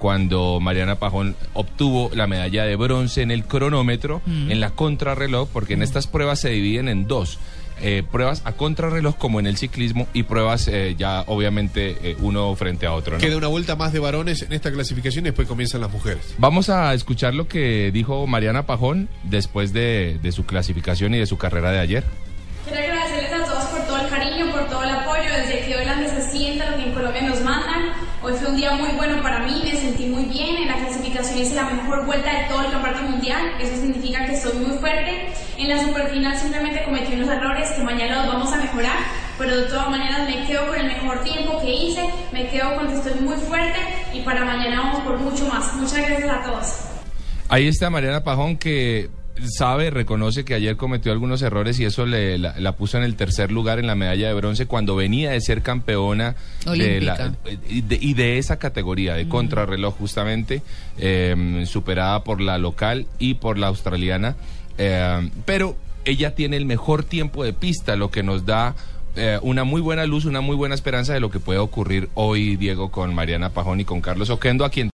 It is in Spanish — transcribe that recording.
cuando Mariana Pajón obtuvo la medalla de bronce en el cronómetro, Mm. en la contrarreloj, porque en estas pruebas se dividen en dos. eh, pruebas a contrarreloj como en el ciclismo y pruebas eh, ya obviamente eh, uno frente a otro. ¿no? Queda una vuelta más de varones en esta clasificación y después comienzan las mujeres. Vamos a escuchar lo que dijo Mariana Pajón después de, de su clasificación y de su carrera de ayer. Quiero agradecerles a todos por todo el cariño, por todo el apoyo, desde que hoy la se sienta, lo que en Colombia nos mandan. Hoy fue un día muy bueno para mí, me sentí muy bien, en la clasificación hice la mejor vuelta de todo el campeonato mundial, eso significa que estoy muy fuerte. En la superfinal simplemente cometí unos errores que mañana los vamos a mejorar, pero de todas maneras me quedo con el mejor tiempo que hice, me quedo con que estoy muy fuerte y para mañana vamos por mucho más. Muchas gracias a todos. Ahí está Mariana Pajón que sabe, reconoce que ayer cometió algunos errores y eso le, la, la puso en el tercer lugar en la medalla de bronce cuando venía de ser campeona de la- y, de, y de esa categoría de contrarreloj justamente, eh, superada por la local y por la australiana. Eh, pero ella tiene el mejor tiempo de pista, lo que nos da eh, una muy buena luz, una muy buena esperanza de lo que puede ocurrir hoy, Diego, con Mariana Pajón y con Carlos Oquendo, a quien